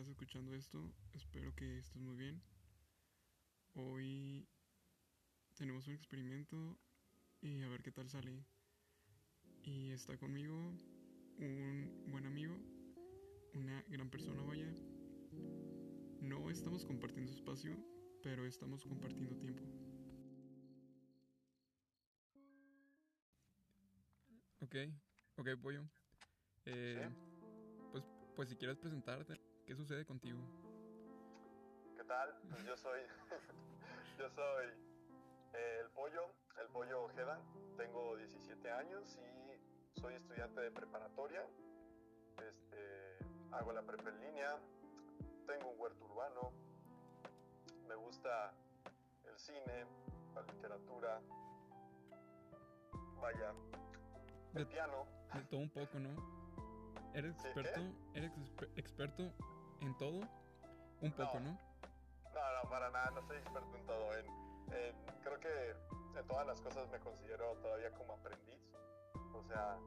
estás escuchando esto, espero que estés muy bien. Hoy tenemos un experimento y a ver qué tal sale. Y está conmigo un buen amigo, una gran persona, vaya. No estamos compartiendo espacio, pero estamos compartiendo tiempo. Ok, ok, pollo. Eh, pues, pues si quieres presentarte, ¿qué sucede contigo? ¿Qué tal? Pues yo soy, yo soy el pollo, el pollo Ojeda. Tengo 17 años y soy estudiante de preparatoria. Este, hago la prepa en línea. Tengo un huerto urbano. Me gusta el cine, la literatura. Vaya, el piano. De todo un poco, ¿no? ¿Eres experto? ¿Eres experto en todo? Un poco, ¿no? No, no, para nada, no soy experto en todo. En, creo que en todas las cosas me considero todavía como aprendiz. O sea,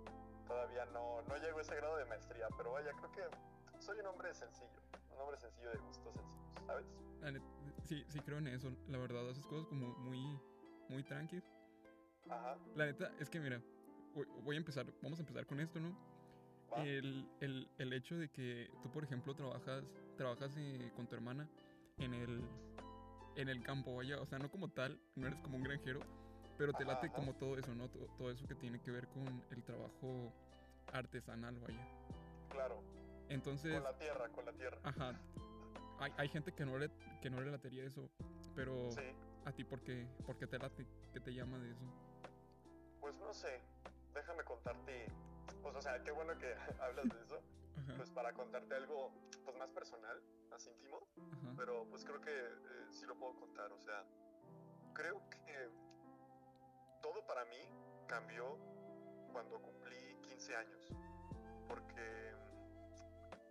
todavía no, no llego a ese grado de maestría, pero vaya, creo que soy un hombre sencillo. Un hombre sencillo de gustos sencillos, ¿sabes? Sí, sí creo en eso. La verdad, haces cosas como muy, muy tranquilas. Ajá. La neta, es que mira, voy a empezar, vamos a empezar con esto, ¿no? El, el, el, hecho de que tú, por ejemplo, trabajas, trabajas eh, con tu hermana en el, en el campo, vaya, o sea, no como tal, no eres como un granjero, pero te late como todo eso, ¿no? Todo, eso que tiene que ver con el trabajo artesanal, vaya. Claro. Entonces... Con la tierra, con la tierra. Ajá. Hay, hay gente que no, le, que no le latería eso, pero sí. a ti, ¿por qué, ¿por qué te late? ¿Qué te llama de eso? Pues no sé, déjame contarte, pues o sea, qué bueno que hablas de eso, pues para contarte algo pues más personal, más íntimo, pero pues creo que eh, sí lo puedo contar, o sea, creo que todo para mí cambió cuando cumplí 15 años, porque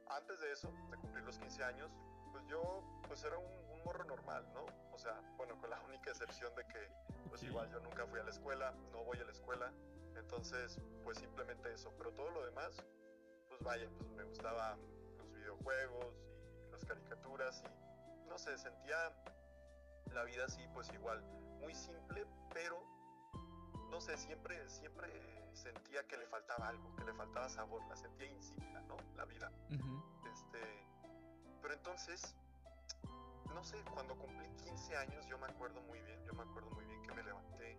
antes de eso, de cumplir los 15 años, pues yo pues era un, morro normal, ¿no? O sea, bueno, con la única excepción de que pues igual yo nunca fui a la escuela, no voy a la escuela, entonces, pues simplemente eso. Pero todo lo demás, pues vaya, pues me gustaban los videojuegos y las caricaturas y no sé, sentía la vida así, pues igual, muy simple, pero no sé, siempre, siempre sentía que le faltaba algo, que le faltaba sabor, la sentía insípida, ¿no? La vida. Este, pero entonces, no sé, cuando cumplí 15 años, yo me acuerdo muy bien, yo me acuerdo muy bien que me levanté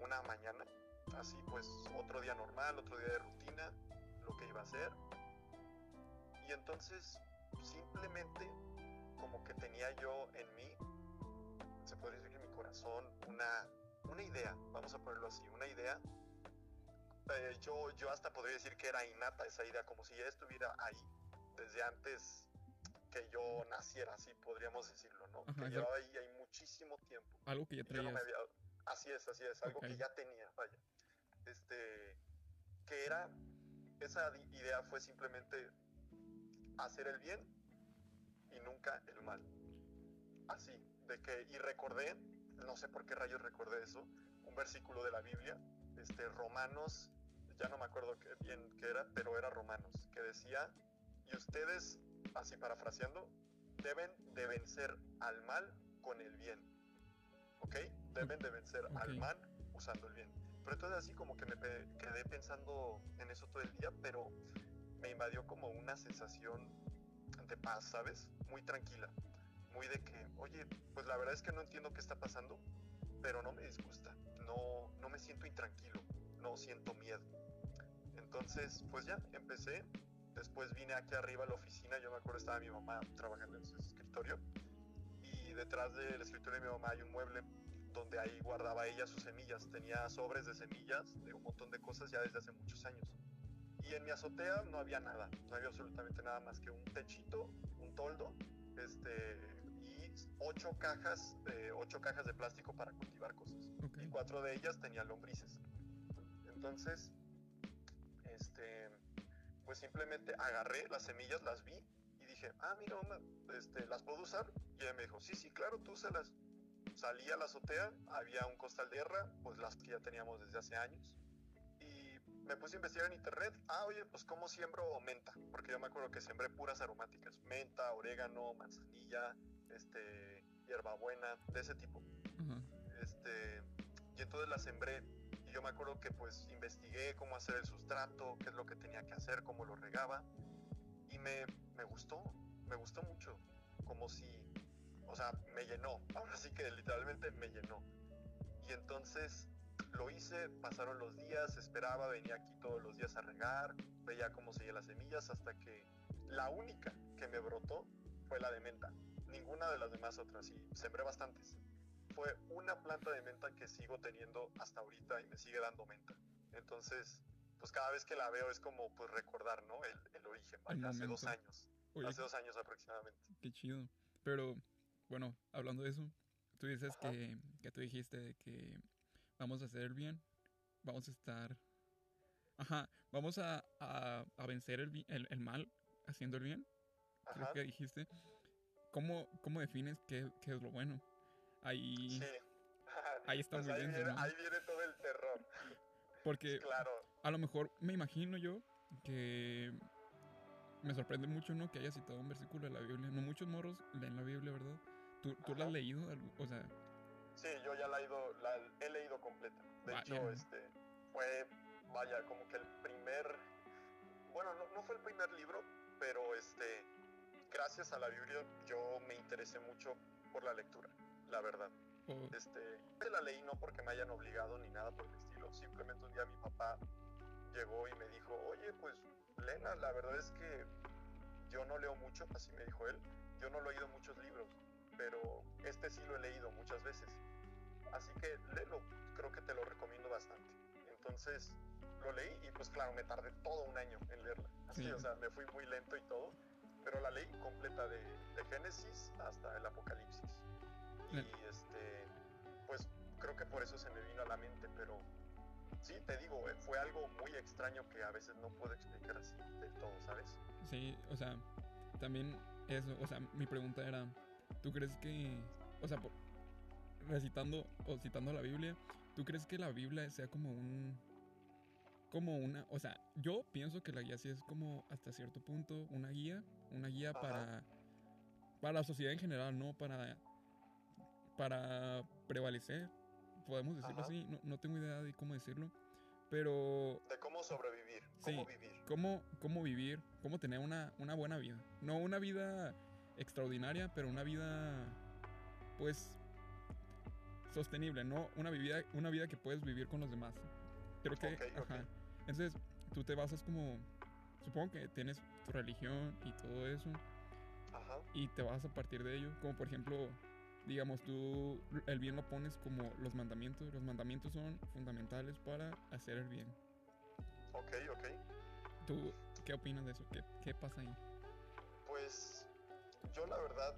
una mañana así pues otro día normal, otro día de rutina, lo que iba a hacer. Y entonces simplemente como que tenía yo en mí, se podría decir que en mi corazón, una, una idea, vamos a ponerlo así, una idea. Eh, yo, yo hasta podría decir que era innata esa idea, como si ya estuviera ahí desde antes que yo naciera, así podríamos decirlo, ¿no? que llevaba ahí, hay muchísimo tiempo. Algo que ya traías. Así es, así es, algo que ya tenía, vaya este, que era, esa idea fue simplemente hacer el bien y nunca el mal. Así, de que, y recordé, no sé por qué rayos recordé eso, un versículo de la Biblia, este, Romanos, ya no me acuerdo qué, bien qué era, pero era Romanos, que decía, y ustedes, así parafraseando, deben de vencer al mal con el bien. ¿Ok? Deben de vencer al mal usando el bien. Pero entonces así como que me quedé pensando en eso todo el día, pero me invadió como una sensación de paz, ¿sabes? Muy tranquila, muy de que, oye, pues la verdad es que no entiendo qué está pasando, pero no me disgusta, no, no me siento intranquilo, no siento miedo. Entonces, pues ya, empecé, después vine aquí arriba a la oficina, yo me acuerdo estaba mi mamá trabajando en su escritorio, y detrás del escritorio de mi mamá hay un mueble donde ahí guardaba ella sus semillas. Tenía sobres de semillas de un montón de cosas ya desde hace muchos años. Y en mi azotea no había nada, no había absolutamente nada más que un techito, un toldo, este, y ocho cajas, de, ocho cajas de plástico para cultivar cosas. Y cuatro de ellas tenían lombrices. Entonces, este, pues simplemente agarré las semillas, las vi y dije, ah, mira, mamá, este, ¿las puedo usar? Y ella me dijo, sí, sí, claro, tú úsalas salí a la azotea, había un costal de herra, pues las que ya teníamos desde hace años. Y me puse a investigar en internet, ah, oye, pues cómo siembro menta, porque yo me acuerdo que sembré puras aromáticas, menta, orégano, manzanilla, este, hierbabuena, de ese tipo. Este, y entonces la sembré y yo me acuerdo que pues investigué cómo hacer el sustrato, qué es lo que tenía que hacer, cómo lo regaba y me, me gustó, me gustó mucho, como si, o sea, me llenó, ahora sí que literalmente me llenó. Y entonces lo hice, pasaron los días, esperaba, venía aquí todos los días a regar, veía cómo seguían las semillas hasta que la única que me brotó fue la de menta. Ninguna de las demás otras y sembré bastantes. Fue una planta de menta que sigo teniendo hasta ahorita y me sigue dando menta. Entonces, pues cada vez que la veo es como pues recordar, ¿no? El, origen, hace dos años. hace dos años aproximadamente. Qué chido. Pero, bueno, hablando de eso, tú dices que, que tú dijiste que vamos a hacer el bien, vamos a estar... Ajá, vamos a, a, vencer el, el, el, mal haciendo el bien. Creo que dijiste. ¿Cómo, cómo defines qué, qué, es lo bueno? Ahí, sí. ahí está pues muy ahí bien. Viene, Ahí viene todo el terror. Porque claro. a lo mejor me imagino yo que me sorprende mucho, ¿no? Que haya citado un versículo de la Biblia. No muchos morros leen la Biblia, ¿verdad? ¿Tú, ¿tú la has leído? O sea, Sí, yo ya la he, ido, la he leído completa. De hecho, este, fue, vaya, como que el primer, bueno, no, no, fue el primer libro, pero este, gracias a la Biblia yo me interesé mucho por la lectura, la verdad. Oh. Este, la leí no porque me hayan obligado ni nada por el estilo, simplemente un día mi papá llegó y me dijo, oye, pues Lena, la verdad es que yo no leo mucho, así me dijo él, yo no he leído muchos libros, pero este sí lo he leído muchas veces. Así que léelo, creo que te lo recomiendo bastante. Entonces lo leí y pues claro, me tardé todo un año en leerla. Así, o sea, me fui muy lento y todo, pero la leí completa de, de Génesis hasta el Apocalipsis. Y este, pues creo que por eso se me vino a la mente, pero sí, te digo, eh, fue algo muy extraño que a veces no puedo explicar así del todo, ¿sabes? Sí, o sea, también eso, o sea, mi pregunta era, ¿tú crees que, o sea, por, recitando o citando la Biblia, ¿tú crees que la Biblia sea como un como una, o sea, yo pienso que la guía sí es como hasta cierto punto una guía, una guía para para la sociedad en general, no para para prevalecer, podemos decirlo así, no, no, tengo idea de cómo decirlo, pero de cómo sobrevivir, cómo vivir, cómo cómo vivir, cómo tener una una buena vida, no una vida extraordinaria, pero una vida pues sostenible, no una vida, una vida que puedes vivir con los demás. Creo que, ajá. Entonces, tú te basas como, supongo que tienes tu religión y todo eso, ajá. y te vas a partir de ello, como por ejemplo, digamos, tú el bien lo pones como los mandamientos, los mandamientos son fundamentales para hacer el bien. Ok, ok. ¿Tú qué opinas de eso? ¿Qué, qué pasa ahí? Pues yo la verdad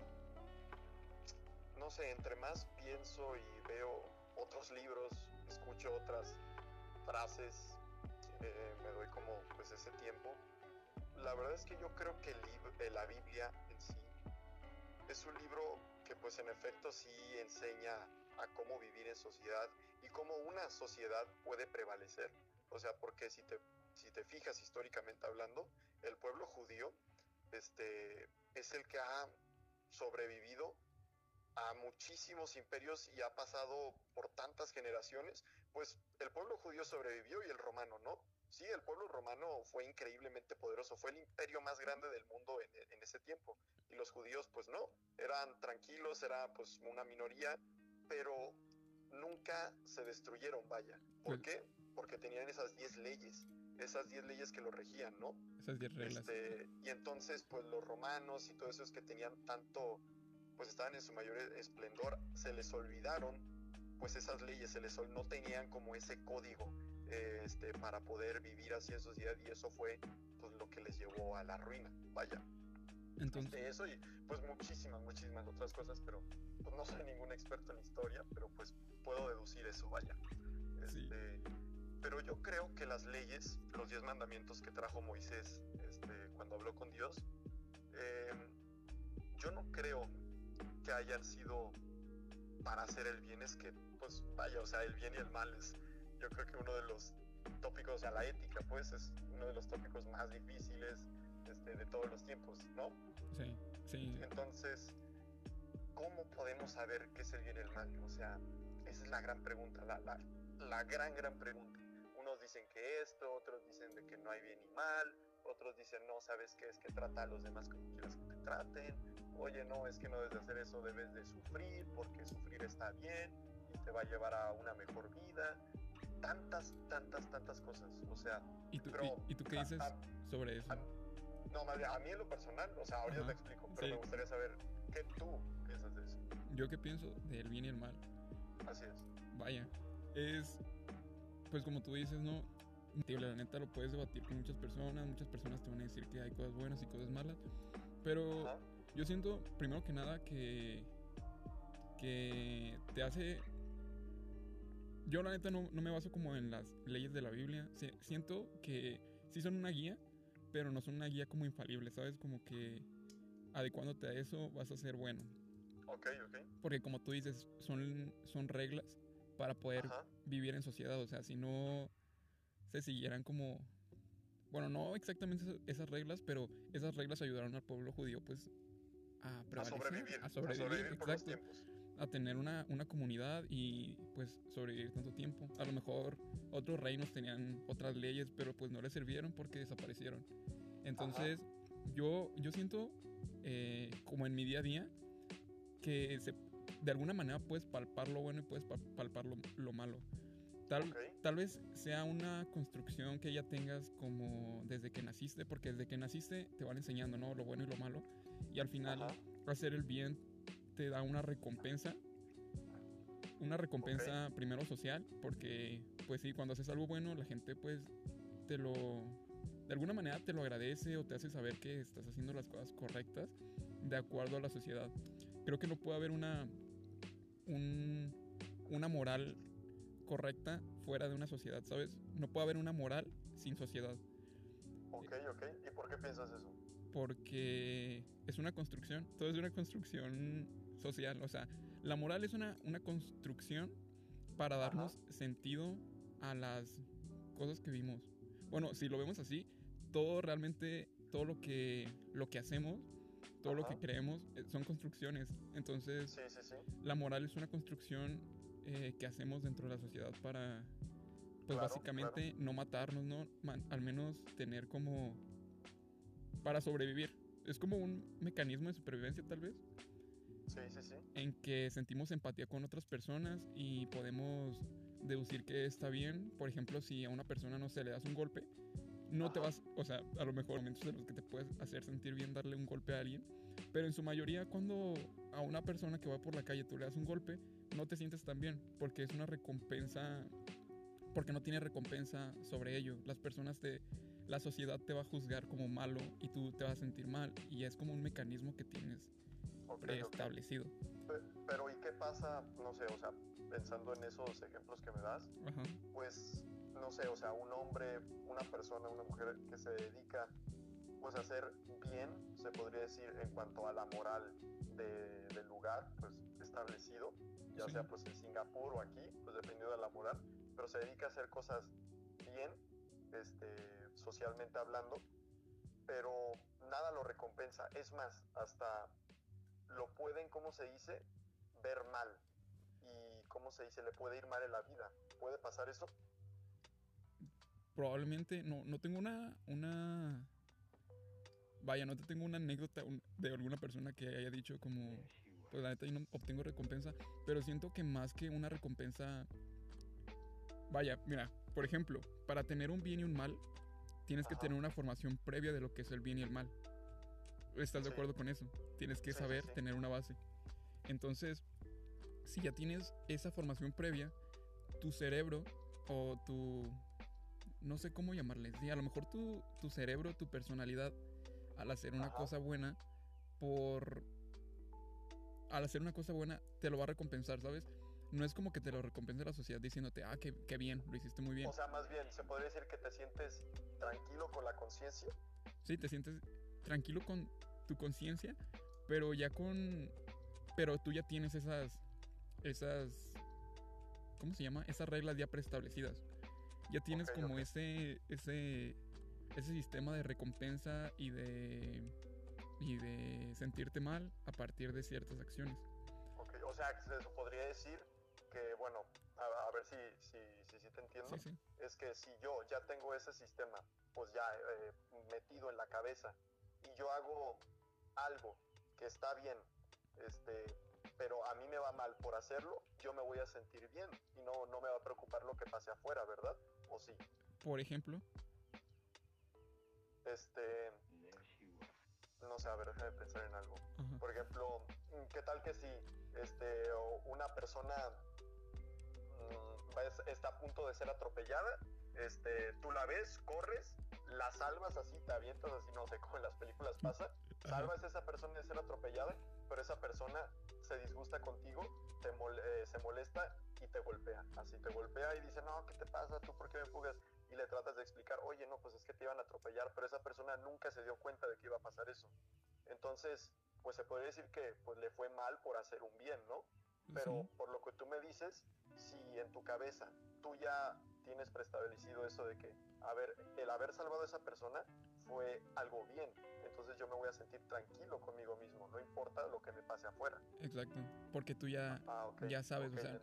no sé, entre más pienso y veo otros libros, escucho otras frases, eh, me doy como pues ese tiempo. La verdad es que yo creo que el la Biblia en sí es un libro que pues en efecto sí enseña a cómo vivir en sociedad y cómo una sociedad puede prevalecer. O sea, porque si te, si te fijas históricamente hablando, el pueblo judío este, es el que ha sobrevivido a muchísimos imperios y ha pasado por tantas generaciones, pues el pueblo judío sobrevivió y el romano no. Sí, el pueblo romano fue increíblemente poderoso, fue el imperio más grande del mundo en, en ese tiempo. Y los judíos pues no, eran tranquilos, era pues una minoría, pero nunca se destruyeron, vaya. ¿Por qué? Porque tenían esas 10 leyes, esas 10 leyes que lo regían, ¿no? Esas 10 reglas. Este, y entonces pues los romanos y todos esos que tenían tanto pues estaban en su mayor esplendor, se les olvidaron pues esas leyes, se les no tenían como ese código este, para poder vivir así esos días y eso fue pues lo que les llevó a la ruina, vaya. Entonces... Este, eso y pues muchísimas, muchísimas otras cosas, pero pues, no soy ningún experto en historia, pero pues puedo deducir eso, vaya. Este, Pero yo creo que las leyes, los diez mandamientos que trajo Moisés este, cuando habló con Dios, eh, yo no creo que hayan sido para hacer el bien es que, pues vaya, o sea, el bien y el mal es, yo creo que uno de los tópico, o sea, la ética, pues es uno de los tópicos más difíciles este, de todos los tiempos, ¿no? Sí, sí. Entonces, ¿cómo podemos saber qué es el bien y el mal? O sea, esa es la gran pregunta, la, la, la gran, gran pregunta. Unos dicen que esto, otros dicen de que no hay bien y mal, otros dicen, no, ¿sabes qué? Es que trata a los demás como quieras que te traten. Oye, no, es que no debes de hacer eso, debes de sufrir, porque sufrir está bien y te va a llevar a una mejor vida. Tantas, tantas, tantas cosas. O sea, ¿y tú, y, tú qué dices sobre eso? no, más bien, a mí en lo personal, o sea, ahorita te explico, pero me gustaría saber qué tú piensas de eso. Yo qué pienso del bien y el mal. Así es. Vaya, es, pues como tú dices, ¿no? La neta lo puedes debatir con muchas personas, muchas personas te van a decir que hay cosas buenas y cosas malas, pero yo siento, primero que nada, que, que te hace... Yo la neta no, no me baso como en las leyes de la Biblia, siento que sí son una guía, pero no son una guía como infalible, ¿sabes? Como que adecuándote a eso vas a ser bueno. Ok, ok. Porque como tú dices, son, son reglas para poder vivir en sociedad. O sea, si no se siguieran como... Bueno, no exactamente esas reglas, pero esas reglas ayudaron al pueblo judío pues a, a sobrevivir. A sobrevivir, exacto. A tener una, una comunidad y pues sobrevivir tanto tiempo. A lo mejor otros reinos tenían otras leyes, pero pues no les sirvieron porque desaparecieron. Entonces, yo, yo siento eh, como en mi día a día que se, de alguna manera puedes palpar lo bueno y puedes palpar lo, malo. Tal, tal vez sea una construcción que ya tengas como desde que naciste, porque desde que naciste te van enseñando, ¿no? Lo bueno y lo malo. Y al final, hacer el bien te da una recompensa. Una recompensa primero social, porque pues sí, cuando haces algo bueno, la gente pues te lo... De alguna manera te lo agradece o te hace saber que estás haciendo las cosas correctas de acuerdo a la sociedad creo que no puede haber una, una moral correcta fuera de una sociedad, ¿sabes? No puede haber una moral sin sociedad. Ok, ok. ¿Y por qué piensas eso? Porque es una construcción, todo es una construcción social. O sea, la moral es una, una construcción para darnos sentido a las cosas que vimos. Bueno, si lo vemos así, todo realmente, todo lo que, lo que hacemos todo lo que creemos eh, son construcciones. Entonces, la moral es una construcción eh, que hacemos dentro de la sociedad para, pues básicamente, no matarnos, ¿no? al menos tener como... para sobrevivir. Es como un mecanismo de supervivencia, tal vez. Sí, sí, sí. En que sentimos empatía con otras personas y podemos deducir que está bien. Por ejemplo, si a una persona no se le das un golpe, no te vas, o sea, a lo mejor momentos en los que te puedes hacer sentir bien darle un golpe a alguien, pero en su mayoría cuando a una persona que va por la calle tú le das un golpe, no te sientes tan bien, porque es una recompensa, porque no tiene recompensa sobre ello. Las personas te, la sociedad te va a juzgar como malo y tú te vas a sentir mal, y es como un mecanismo que tienes establecido. Pero, ¿y qué pasa, no sé, o sea, pensando en esos ejemplos que me das, pues no sé, o sea, un hombre, una persona, una mujer que se dedica pues a hacer bien, se podría decir, en cuanto a la moral del lugar pues establecido, ya sea pues en Singapur o aquí, pues dependiendo de la moral, pero se dedica a hacer cosas bien, este, socialmente hablando, pero nada lo recompensa. Es más, hasta lo pueden, ¿cómo se dice? Ver mal. Y, ¿cómo se dice? Le puede ir mal en la vida. ¿Puede pasar eso? probablemente no, no tengo una, una... Vaya, no te tengo una anécdota de alguna persona que haya dicho como, pues la neta yo no obtengo recompensa, pero siento que más que una recompensa... Vaya, mira, por ejemplo, para tener un bien y un mal, tienes que tener una formación previa de lo que es el bien y el mal. ¿Estás de acuerdo con eso? Tienes que saber tener una base. Entonces, si ya tienes esa formación previa, tu cerebro o tu no sé cómo llamarles. Sí, a lo mejor tu, tu cerebro, tu personalidad, al hacer una cosa buena, por... Al hacer una cosa buena, te lo va a recompensar, ¿sabes? No es como que te lo recompense la sociedad diciéndote, ah, qué, qué bien, lo hiciste muy bien. O sea, más bien, ¿se podría decir que te sientes tranquilo con la conciencia? Sí, te sientes tranquilo con tu conciencia, pero ya con... Pero tú ya tienes esas... Esas... ¿Cómo se llama? Esas reglas ya preestablecidas. Ya tienes como ese, ese, ese sistema de recompensa y de, y de sentirte mal a partir de ciertas acciones. Ok, o sea, se podría decir que, bueno, a, ver si, si, si, te entiendo, es que si yo ya tengo ese sistema, pues ya eh, metido en la cabeza, y yo hago algo que está bien, este, pero a mí me va mal por hacerlo, yo me voy a sentir bien y no, no me va a preocupar lo que pase afuera, ¿verdad? ¿O sí? Por ejemplo. Este... No sé, a ver, déjame pensar en algo. Por ejemplo, ¿qué tal que si este, una persona mm, está a punto de ser atropellada, este, tú la ves, corres, la salvas así, te avientas así, no sé, como en las películas pasa, salvas a esa persona de ser atropellada, pero esa persona se disgusta contigo, te eh, se molesta y te golpea. Así te golpea y dice, no, ¿qué te pasa? ¿Tú por qué me empujas? Y le tratas de explicar, oye, no, pues es que te iban a atropellar, pero esa persona nunca se dio cuenta de que iba a pasar eso. Entonces, pues se podría decir que pues le fue mal por hacer un bien, ¿no? Pero por lo que tú me dices, si en tu cabeza tú ya tienes preestablecido eso de que, a ver, el haber salvado a esa persona fue algo bien, entonces yo me voy a sentir tranquilo conmigo mismo, no importa lo que me pase afuera. Exacto, porque tú ya, ah, ya sabes, o sea,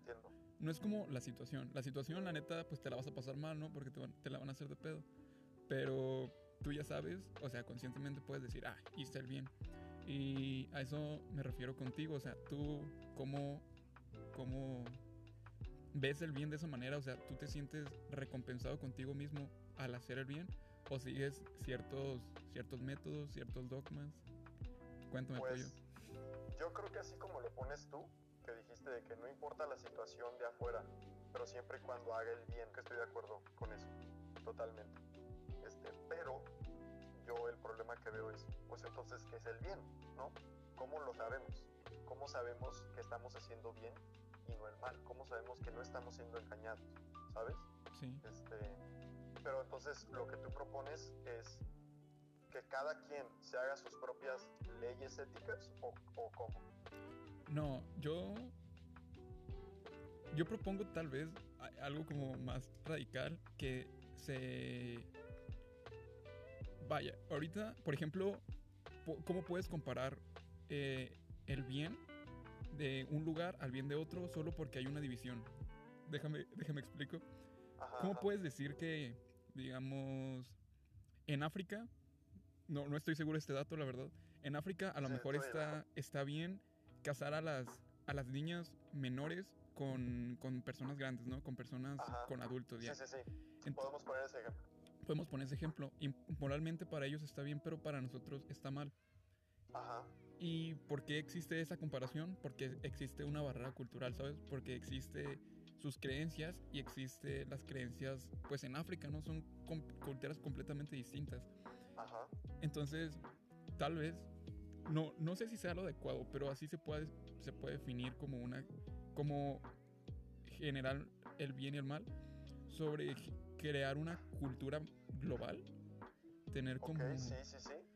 no es como la situación, la situación la neta pues te la vas a pasar mal, ¿no? Porque te, te la van a hacer de pedo, pero tú ya sabes, o sea, conscientemente puedes decir, ah, hice el bien. Y a eso me refiero contigo, o sea, tú cómo, cómo ves el bien de esa manera, o sea, tú te sientes recompensado contigo mismo al hacer el bien o sigues ciertos, ciertos métodos, ciertos dogmas. Cuéntame, pues, Yo creo que así como lo pones tú, que dijiste de que no importa la situación de afuera, pero siempre y cuando haga el bien, que estoy de acuerdo con eso, totalmente. Este, pero yo el problema que veo es, pues entonces, ¿qué es el bien? ¿No? ¿Cómo lo sabemos? ¿Cómo sabemos que estamos haciendo bien y no el mal? ¿Cómo sabemos que no estamos siendo engañados? ¿Sabes? Sí. Este, pero entonces lo que tú propones es que cada quien se haga sus propias leyes éticas o, o cómo? No, yo yo propongo tal vez algo como más radical que se vaya ahorita por ejemplo cómo puedes comparar eh, el bien de un lugar al bien de otro solo porque hay una división déjame déjame explico. Cómo puedes decir que digamos, en África, no, no estoy seguro de este dato, la verdad. En África a lo mejor está, está bien casar a las, a las niñas menores con, con personas grandes, ¿no? Con personas, con adultos ya. Sí, sí, sí. podemos poner ese ejemplo. Podemos poner ese ejemplo. Y moralmente para ellos está bien, pero para nosotros está mal. Ajá. ¿Y por qué existe esa comparación? Porque existe una barrera cultural, ¿sabes? Porque existe sus creencias y existe las creencias, pues en África, ¿no? Son culturas completamente distintas. Ajá. Entonces, tal vez, no, no sé si sea lo adecuado, pero así se puede, se puede definir como una, como generar el bien y el mal, sobre crear una cultura global, tener como... sí, sí, sí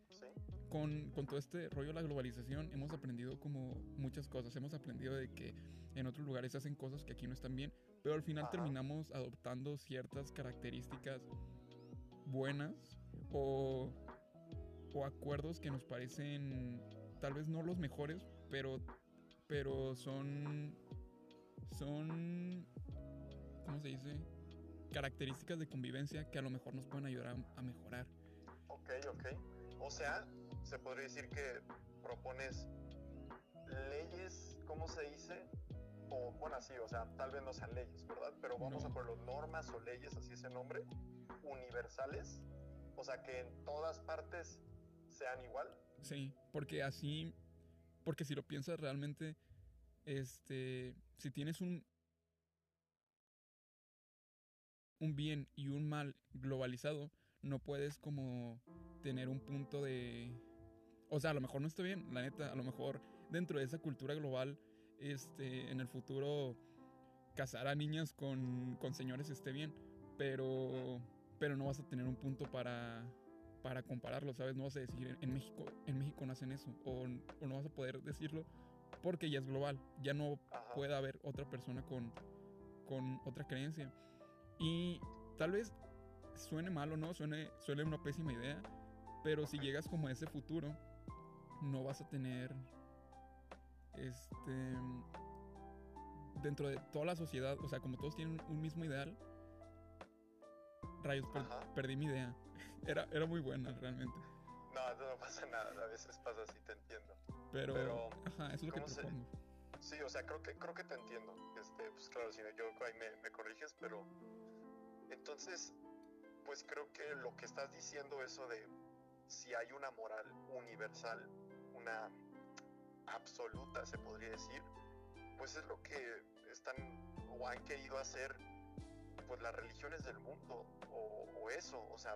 con, con, todo este rollo de la globalización hemos aprendido como muchas cosas. Hemos aprendido de que en otros lugares se hacen cosas que aquí no están bien, pero al final terminamos adoptando ciertas características buenas o, o acuerdos que nos parecen tal vez no los mejores, pero, pero son, son, ¿cómo se dice? Características de convivencia que a lo mejor nos pueden ayudar a, a mejorar. Ok, ok. O sea, se podría decir que propones leyes, ¿cómo se dice? O bueno, así, o sea, tal vez no sean leyes, ¿verdad? Pero vamos a ponerlo normas o leyes, así ese nombre, universales, o sea, que en todas partes sean igual. Sí, porque así, porque si lo piensas realmente, este, si tienes un un bien y un mal globalizado, no puedes como tener un punto de o sea, a lo mejor no estoy bien, la neta, a lo mejor dentro de esa cultura global, este, en el futuro casar a niñas con, con señores esté bien, pero, pero no vas a tener un punto para, para compararlo, ¿sabes? No vas a decir, en México, en México no hacen eso, o, o no vas a poder decirlo porque ya es global, ya no puede haber otra persona con, con otra creencia. Y tal vez suene mal o no, suene, suene una pésima idea, pero si llegas como a ese futuro, no vas a tener este dentro de toda la sociedad, o sea, como todos tienen un mismo ideal, rayos, perdí mi idea. Era, era muy buena realmente. No, no pasa nada, a veces pasa así, te entiendo. Pero, ajá, eso es lo que propongo. Sí, o sea, creo que, creo que te entiendo. Este, pues claro, si equivoco ahí me, me corriges, pero entonces, pues creo que lo que estás diciendo, eso de si hay una moral universal, una absoluta, se podría decir, pues es lo que están o han querido hacer pues las religiones del mundo o, eso, o sea,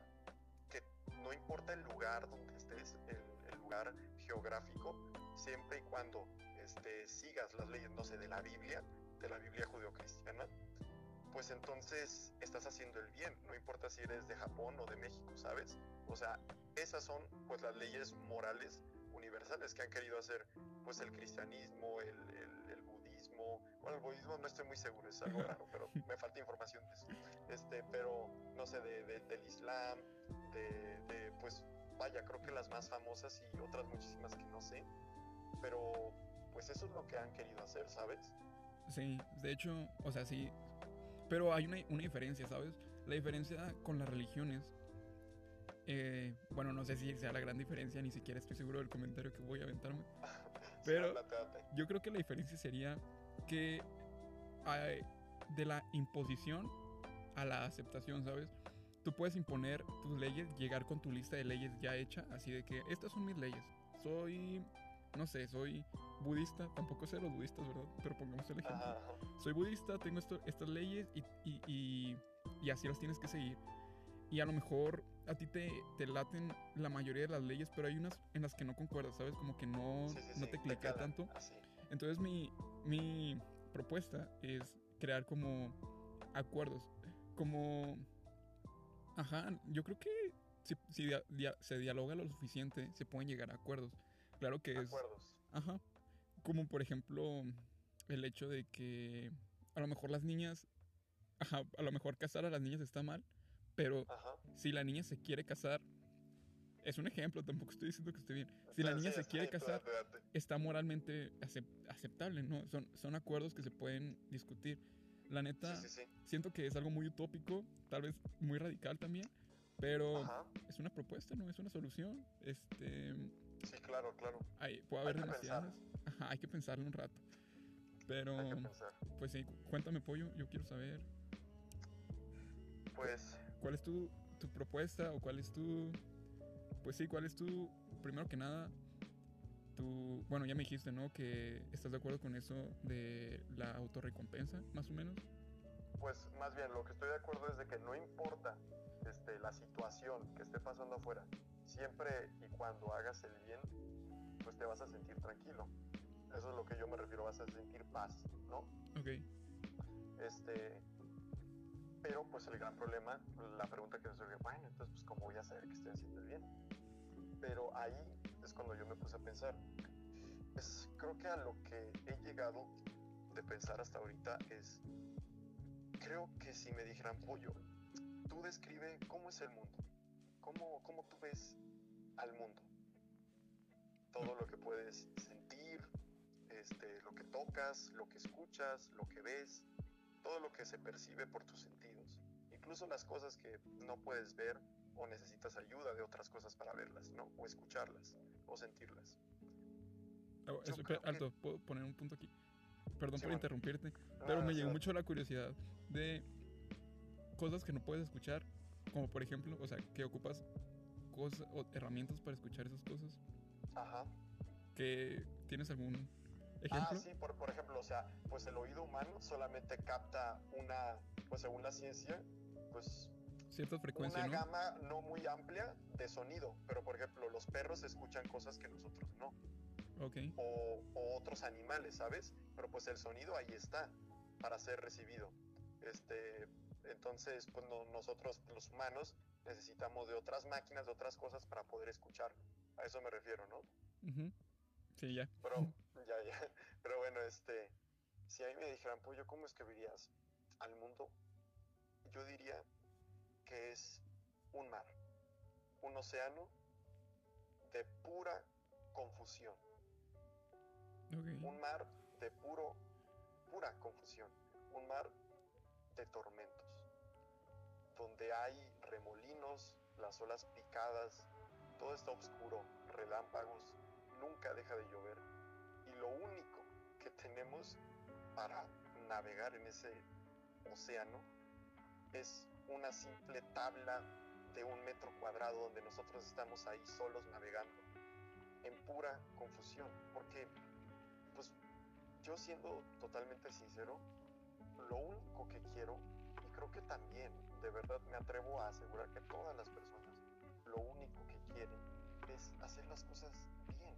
que no importa el lugar donde estés, el, lugar geográfico, siempre y cuando este, sigas las leyes, no sé, de la Biblia, de la Biblia judeocristiana, pues entonces estás haciendo el bien, no importa si eres de Japón o de México, ¿sabes? O sea, esas son pues las leyes morales universales que han querido hacer pues el cristianismo, el, budismo, bueno, el budismo no estoy muy seguro, es algo raro, pero me falta información de eso, este, pero no sé, de, del islam, de, pues vaya, creo que las más famosas y otras muchísimas que no sé, pero pues eso es lo que han querido hacer, ¿sabes? Sí, de hecho, o sea, sí, pero hay una, una diferencia, ¿sabes? La diferencia con las religiones eh, bueno, no sé si sea la gran diferencia, ni siquiera estoy seguro del comentario que voy a aventarme. Pero yo creo que la diferencia sería que hay de la imposición a la aceptación, ¿sabes? Tú puedes imponer tus leyes, llegar con tu lista de leyes ya hecha, así de que estas son mis leyes. Soy, no sé, soy budista, tampoco sé los budistas, ¿verdad? Pero pongamos el ejemplo. Soy budista, tengo estas leyes y, y, y así las tienes que seguir. Y a lo mejor a ti te, te, laten la mayoría de las leyes, pero hay unas en las que no concuerdas, ¿sabes? Como que no, no te clica tanto. Entonces mi, mi propuesta es crear como acuerdos. Como... Ajá, yo creo que si, si se dialoga lo suficiente, se pueden llegar a acuerdos. Claro que es... Acuerdos. Ajá. Como por ejemplo el hecho de que a lo mejor las niñas... Ajá, a lo mejor casar a las niñas está mal pero si la niña se quiere casar, es un ejemplo, tampoco estoy diciendo que esté bien. Si la niña se quiere casar, está moralmente aceptable, ¿no? Son, son acuerdos que se pueden discutir. La neta, siento que es algo muy utópico, tal vez muy radical también, pero es una propuesta, ¿no? Es una solución. Este. Sí, claro, claro. Hay, puede haber demasiadas. Ajá, hay que pensarlo un rato. Pero, pues sí, cuéntame, Pollo, yo quiero saber. Pues ¿Cuál es tu, tu propuesta o cuál es tu... Pues sí, ¿cuál es tu... Primero que nada, tu... Bueno, ya me dijiste, ¿no? Que estás de acuerdo con eso de la autorrecompensa, más o menos. Pues más bien, lo que estoy de acuerdo es de que no importa este, la situación que esté pasando afuera, siempre y cuando hagas el bien, pues te vas a sentir tranquilo. Eso es lo que yo me refiero, vas a sentir paz, ¿no? Ok. Este, pero pues el gran problema, la pregunta que me surge, bueno, entonces pues cómo voy a saber que estoy haciendo el bien. Pero ahí es cuando yo me puse a pensar. Es, creo que a lo que he llegado de pensar hasta ahorita es, creo que si me dijeran, pollo, tú describe cómo es el mundo, cómo, cómo tú ves al mundo, todo lo que puedes sentir, este, lo que tocas, lo que escuchas, lo que ves, todo lo que se percibe por tus sentidos, incluso las cosas que no puedes ver o necesitas ayuda de otras cosas para verlas, ¿no? O escucharlas o sentirlas. Ah, alto, puedo poner un punto aquí. Perdón por interrumpirte, pero me llegó mucho la curiosidad de cosas que no puedes escuchar, como por ejemplo, o sea, que ocupas cosas o herramientas para escuchar esas cosas. Ajá. ¿Que tienes algún Ah, sí, por, por ejemplo, o sea, pues el oído humano solamente capta una, pues según la ciencia, pues cierta frecuencia, una gama no muy amplia de sonido, pero por ejemplo, los perros escuchan cosas que nosotros no. Ok. O, otros animales, ¿sabes? Pero pues el sonido ahí está para ser recibido. Este, entonces, pues nosotros los humanos necesitamos de otras máquinas, de otras cosas para poder escuchar. A eso me refiero, ¿no? Sí, ya. Pero, ya, ya. Pero bueno, este, si a mí me dijeran, pues yo, ¿cómo es que verías al mundo? Yo diría que es un mar, un océano de pura confusión. Un mar de puro, pura confusión. Un mar de tormentos. Donde hay remolinos, las olas picadas, todo está oscuro, relámpagos, nunca deja de llover. Y lo único que tenemos para navegar en ese océano es una simple tabla de un metro cuadrado donde nosotros estamos ahí solos navegando en pura confusión porque pues yo siendo totalmente sincero lo único que quiero creo que también de verdad me atrevo a asegurar que todas las personas lo único que quieren es hacer las cosas bien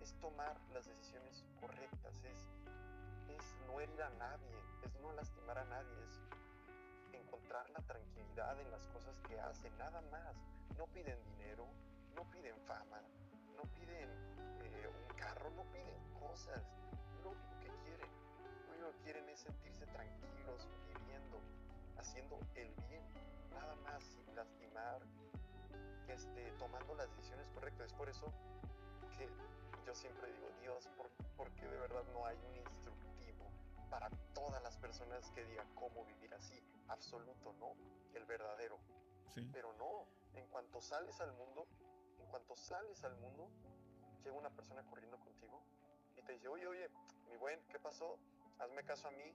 es tomar las decisiones correctas es es no herir a nadie, es no lastimar a nadie, es encontrar la tranquilidad en las cosas que hacen, nada más. No piden dinero, no piden fama, no piden eh, un carro, no piden cosas. Lo único que quieren, lo único que quieren es sentirse tranquilos, viviendo, haciendo el bien, nada más sin lastimar, este, tomando las decisiones correctas. Es por eso que yo siempre digo, Dios, ¿por, ¿por qué de verdad no hay un instrumento? para todas las personas que digan cómo vivir así. Absoluto, no. El verdadero. Sí. Pero no. En cuanto sales al mundo, en cuanto sales al mundo, llega una persona corriendo contigo y te dice, oye, oye, mi buen, ¿qué pasó? Hazme caso a mí.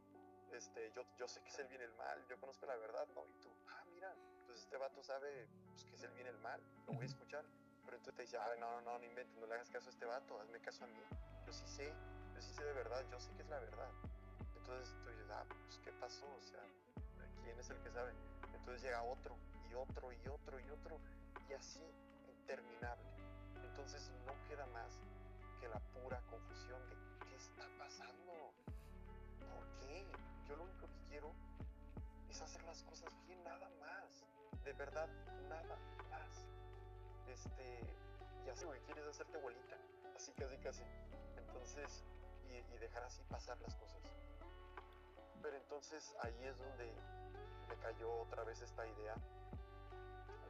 Este, yo, yo sé que es el bien y el mal, yo conozco la verdad, ¿no? Y tú, ah, mira, pues este vato sabe pues, que es el bien y el mal, lo voy a escuchar. Pero entonces te dice, ah, no, no, no, no inventes, no le hagas caso a este vato, hazme caso a mí. Yo sí sé, yo sí sé de verdad, yo sé que es la verdad. Entonces tú dices, ah, pues ¿qué pasó? O sea, ¿quién es el que sabe? Entonces llega otro y otro y otro y otro y así interminable. Entonces no queda más que la pura confusión de qué está pasando. ¿Por qué? Yo lo único que quiero es hacer las cosas bien, nada más. De verdad, nada más. Este, y así, que quieres hacerte bolita. Así casi, casi. Entonces, y dejar así pasar las cosas. Pero entonces ahí es donde me cayó otra vez esta idea.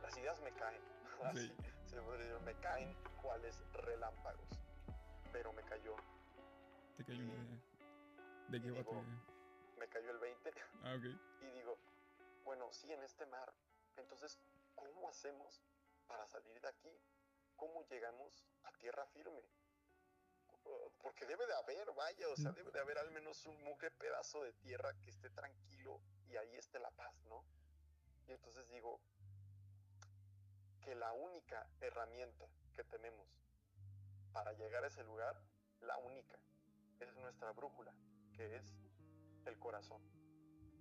Las ideas me caen, así se me caen cuáles relámpagos. Pero me cayó. ¿Te cayó una idea? ¿De qué va Me cayó el 20. Ah. Y digo, bueno, sí, en este mar. Entonces, ¿cómo hacemos para salir de aquí? ¿Cómo llegamos a tierra firme? porque debe de haber, vaya, o sea, debe de haber al menos un mugre pedazo de tierra que esté tranquilo y ahí esté la paz, ¿no? Y entonces digo que la única herramienta que tenemos para llegar a ese lugar, la única, es nuestra brújula, que es el corazón.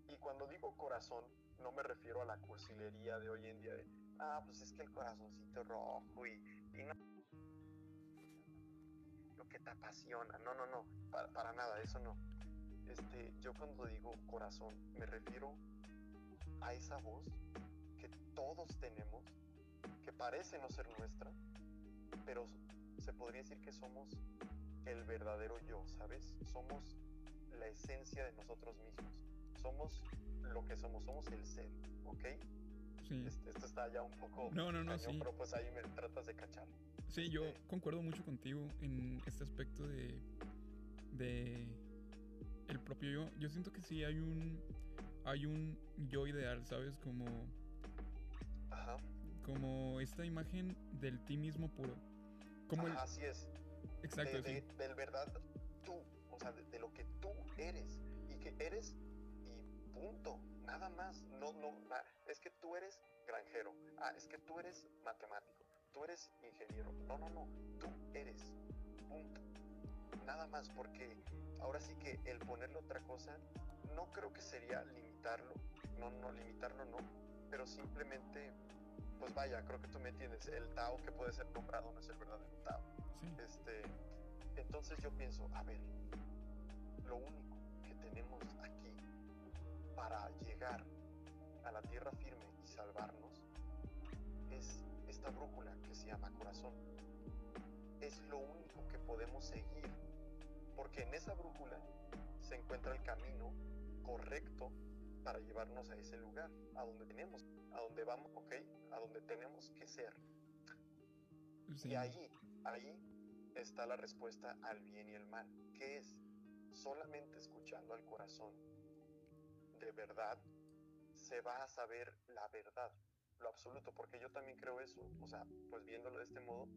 Y cuando digo corazón, no me refiero a la cursilería de hoy en día de, ah, pues es que el corazoncito rojo y, y no que te apasiona. No, no, no, para, nada, eso no. Este, yo cuando digo corazón, me refiero a esa voz que todos tenemos, que parece no ser nuestra, pero se podría decir que somos el verdadero yo, ¿sabes? Somos la esencia de nosotros mismos. Somos lo que somos, somos el ser, ¿ok? Sí. Este, esto está ya un poco... No, no, no, sí. Pero pues ahí me tratas de cachar. Sí, yo concuerdo mucho contigo en este aspecto de, de el propio yo. Yo siento que sí hay un hay un yo ideal, ¿sabes? Como Ajá. como esta imagen del ti mismo puro. Como así es. Exacto, sí. del verdad o sea, de, lo que tú eres y que eres y punto, nada más. No no, es que tú eres granjero. Ah, es que tú eres matemático tú eres ingeniero. No, no, no, tú eres. Punto. Nada más porque ahora sí que el ponerle otra cosa, no creo que sería limitarlo. No, no, limitarlo no. Pero simplemente, pues vaya, creo que tú me entiendes. El Tao que puede ser nombrado no es el verdadero Tao. Este, entonces yo pienso, a ver, lo único que tenemos aquí para llegar a la tierra firme y salvarnos es esta brújula que se llama corazón. Es lo único que podemos seguir, porque en esa brújula se encuentra el camino correcto para llevarnos a ese lugar, a donde tenemos, a donde vamos, ¿ok? A donde tenemos que ser. Y ahí, ahí está la respuesta al bien y el mal, que es solamente escuchando al corazón de verdad se va a saber la verdad, lo absoluto, porque yo también creo eso, o sea, pues viéndolo de este modo,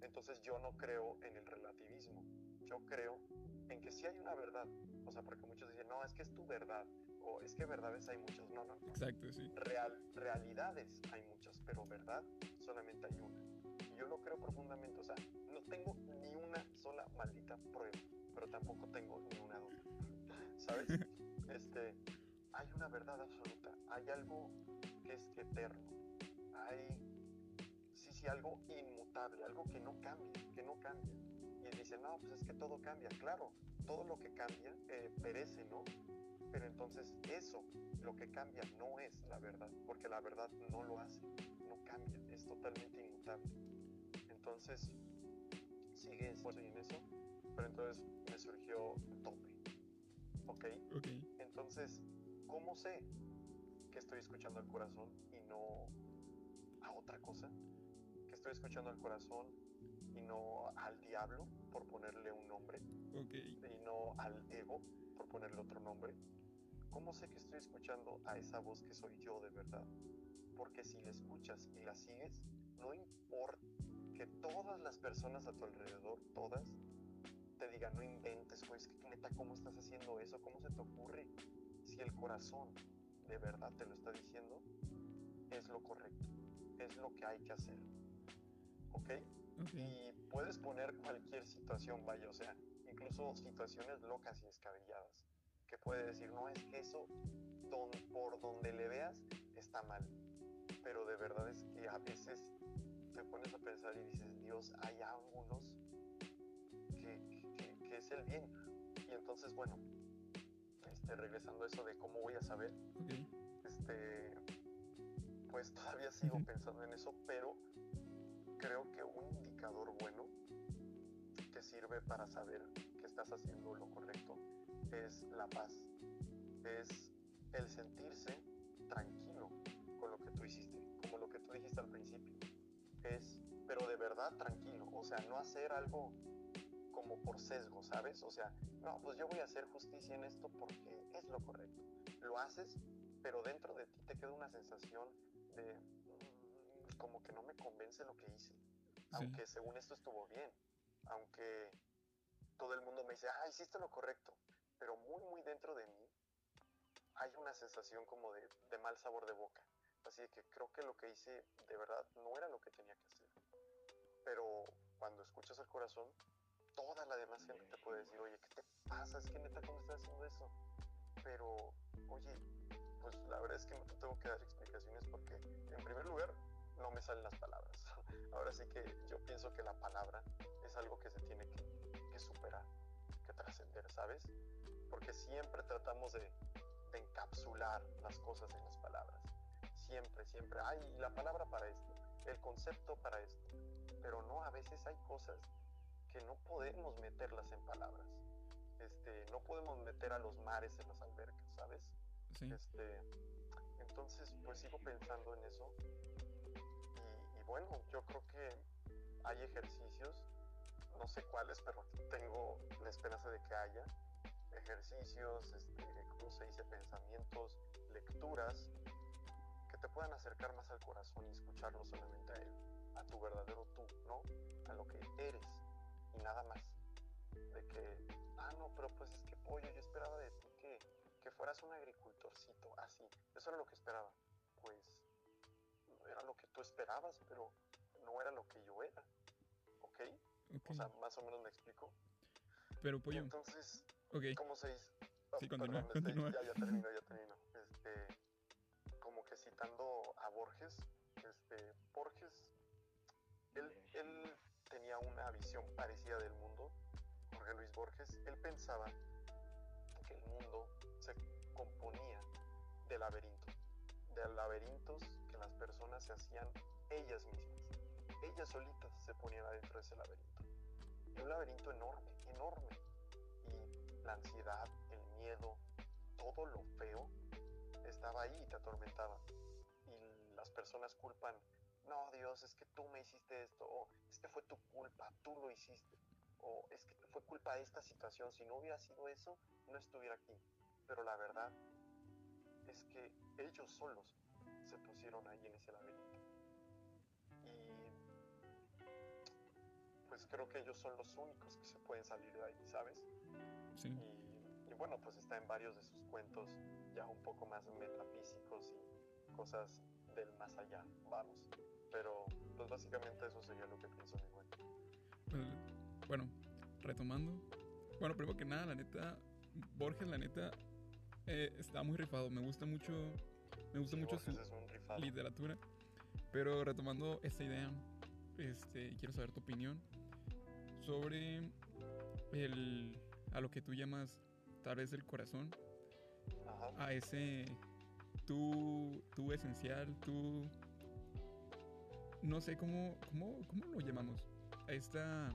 entonces yo no creo en el relativismo, yo creo en que sí hay una verdad, o sea, porque muchos dicen, no, es que es tu verdad, o es que verdades hay muchas, no, no, no. Exacto, sí. Real, realidades hay muchas, pero verdad solamente hay una. Yo lo creo profundamente, o sea, no tengo ni una sola maldita prueba, pero tampoco tengo ni una duda, ¿sabes? Este, hay una verdad absoluta, hay algo que es eterno, hay, sí, sí, algo inmutable, algo que no cambia, que no cambia. Y dicen, no, pues es que todo cambia, claro, todo lo que cambia eh, perece, ¿no? Pero entonces eso, lo que cambia, no es la verdad, porque la verdad no lo hace, no cambia, es totalmente inmutable. Entonces, sigue en eso, pero entonces me surgió tope. ¿Ok? Ok. Entonces, ¿cómo sé que estoy escuchando al corazón y no a otra cosa? Que estoy escuchando al corazón y no al diablo, por ponerle un nombre, y no al ego, por ponerle otro nombre. ¿Cómo sé que estoy escuchando a esa voz que soy yo de verdad? Porque si la escuchas y la sigues, no importa que todas las personas a tu alrededor, todas, te digan, no inventes, pues, que neta, ¿cómo estás haciendo eso? ¿Cómo se te ocurre? Si el corazón de verdad te lo está diciendo, es lo correcto, es lo que hay que hacer. ¿Ok? Y puedes poner cualquier situación, vaya, o sea, incluso situaciones locas y descabelladas, que puede decir, no, es que eso, por donde le veas, está mal. Pero de verdad es que a veces te pones a pensar y dices, Dios, hay ángulos que, que, es el bien. Y entonces, bueno, este, regresando a eso de cómo voy a saber, este, pues todavía sigo pensando en eso, pero creo que un indicador bueno que sirve para saber que estás haciendo lo correcto es la paz, es el sentirse tranquilo con lo que tú hiciste, como lo que tú dijiste al principio, es, pero de verdad tranquilo, o sea, no hacer algo como por sesgo, ¿sabes? O sea, no, pues yo voy a hacer justicia en esto porque es lo correcto. Lo haces, pero dentro de ti te queda una sensación de mm, como que no me convence lo que hice. Aunque según esto estuvo bien. Aunque todo el mundo me dice, ah, hiciste lo correcto. Pero muy, muy dentro de mí hay una sensación como de, de mal sabor de boca. Así que creo que lo que hice de verdad no era lo que tenía que hacer. Pero cuando escuchas el corazón, toda la demás gente te puede decir, oye, ¿qué te pasa? Es que neta, ¿cómo estás haciendo eso? Pero, oye, pues la verdad es que no te tengo que dar explicaciones porque, en primer lugar, no me salen las palabras. Ahora sí que yo pienso que la palabra es algo que se tiene que, superar, que trascender, ¿sabes? Porque siempre tratamos de encapsular las cosas en las palabras. Siempre, siempre. Hay la palabra para esto, el concepto para esto. Pero no, a veces hay cosas que no podemos meterlas en palabras. Este, no podemos meter a los mares en las albercas, ¿sabes? Este, entonces, pues sigo pensando en eso. Y, bueno, yo creo que hay ejercicios, no sé cuáles, pero tengo la esperanza de que haya ejercicios, este, ¿cómo se dice? Pensamientos, lecturas que te puedan acercar más al corazón y escucharlo solamente a él, a tu verdadero tú, ¿no? A lo que eres y nada más. De que, ah, no, pero pues es que pollo, yo esperaba de ti que, que fueras un agricultorcito, así. Eso era lo que esperaba. Pues era lo que tú esperabas, pero no era lo que yo era. ¿Ok? O sea, más o menos me explico. Pero pollo. Entonces, okay. ¿cómo se dice? sí, oh, continúa, este, continúa. ya, ya termino, ya termino. Este, citando a Borges, este, Borges, él, él tenía una visión parecida del mundo, Jorge Luis Borges, él pensaba que el mundo se componía de laberintos, de laberintos que las personas se hacían ellas mismas. Ellas solitas se ponían adentro de ese laberinto. Y un laberinto enorme, enorme. Y la ansiedad, el miedo, todo lo feo estaba ahí y te atormentaba. Y las personas culpan, no Dios, es que tú me hiciste esto, o es que fue tu culpa, tú lo hiciste, o es que fue culpa de esta situación, si no hubiera sido eso, no estuviera aquí. Pero la verdad es que ellos solos se pusieron ahí en ese laberinto. Y pues creo que ellos son los únicos que se pueden salir de ahí, ¿sabes? Sí. Y, y bueno, pues está en varios de sus cuentos ya un poco más metafísicos y cosas del más allá, vamos. Pero pues básicamente eso sería lo que pienso de cuento. Pues, bueno, retomando. Bueno, primero que nada, la neta, Borges, la neta, eh, está muy rifado. Me gusta mucho, me gusta Sí, mucho Borges su literatura. Pero retomando esta idea, este, quiero saber tu opinión sobre el, a lo que tú llamas tal vez el corazón, Ajá. a ese tú, tú esencial, tú, no sé cómo, cómo, cómo lo llamamos, a esta,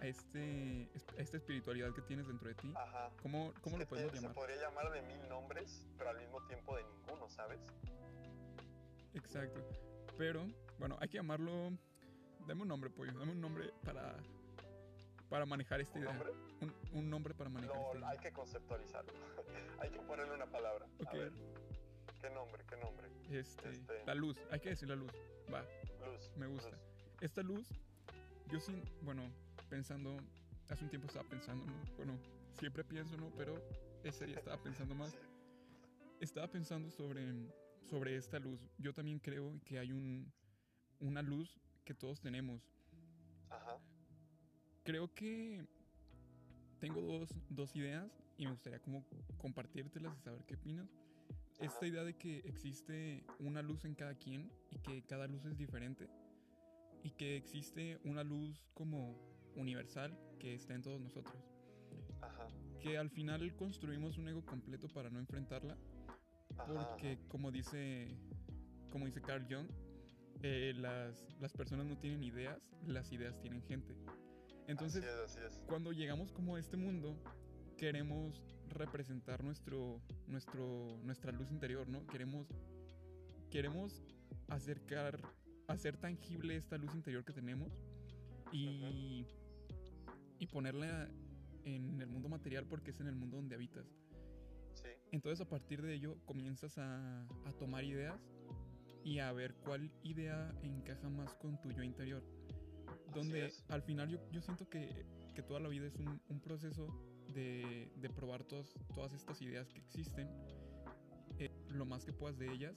a este, a esta espiritualidad que tienes dentro de ti. Ajá. ¿Cómo, cómo lo podemos te- llamar? Se podría llamar de mil nombres, pero al mismo tiempo de ninguno, ¿sabes? Exacto. Pero, bueno, hay que llamarlo. Dame un nombre, pollo. Dame un nombre para. Para manejar esta ¿Un idea. nombre? Un, un nombre para manejar Lo, esta idea. hay que conceptualizarlo. hay que ponerle una palabra. Ok. A ver, ¿qué nombre? ¿Qué nombre? Este, este- La luz. Hay que decir la luz. Va, Luz. me gusta. luz. Esta luz, yo sí. Bueno, pensando. Hace un tiempo estaba pensando, ¿no? Bueno, siempre pienso, ¿no? Pero ese día estaba pensando más. Sí. Estaba pensando sobre, sobre esta luz. Yo también creo que hay un, una luz que todos tenemos. Ajá. Creo que tengo dos, dos ideas y me gustaría como compartírtelas y saber qué opinas. Esta Ajá. idea de que existe una luz en cada quien y que cada luz es diferente y que existe una luz como universal que está en todos nosotros. Ajá. Que al final construimos un ego completo para no enfrentarla Ajá. porque como dice, como dice Carl Jung, eh, las, las personas no tienen ideas, las ideas tienen gente. Entonces, Así es, así es. cuando llegamos como a este mundo, queremos representar nuestro, nuestro, nuestra luz interior, ¿no? Queremos, queremos acercar, hacer tangible esta luz interior que tenemos y, y ponerla en el mundo material porque es en el mundo donde habitas. Sí. Entonces a partir de ello comienzas a, a tomar ideas y a ver cuál idea encaja más con tu yo interior. Donde al final yo, yo siento que, que toda la vida es un, un proceso de, de probar todas estas ideas que existen, eh, lo más que puedas de ellas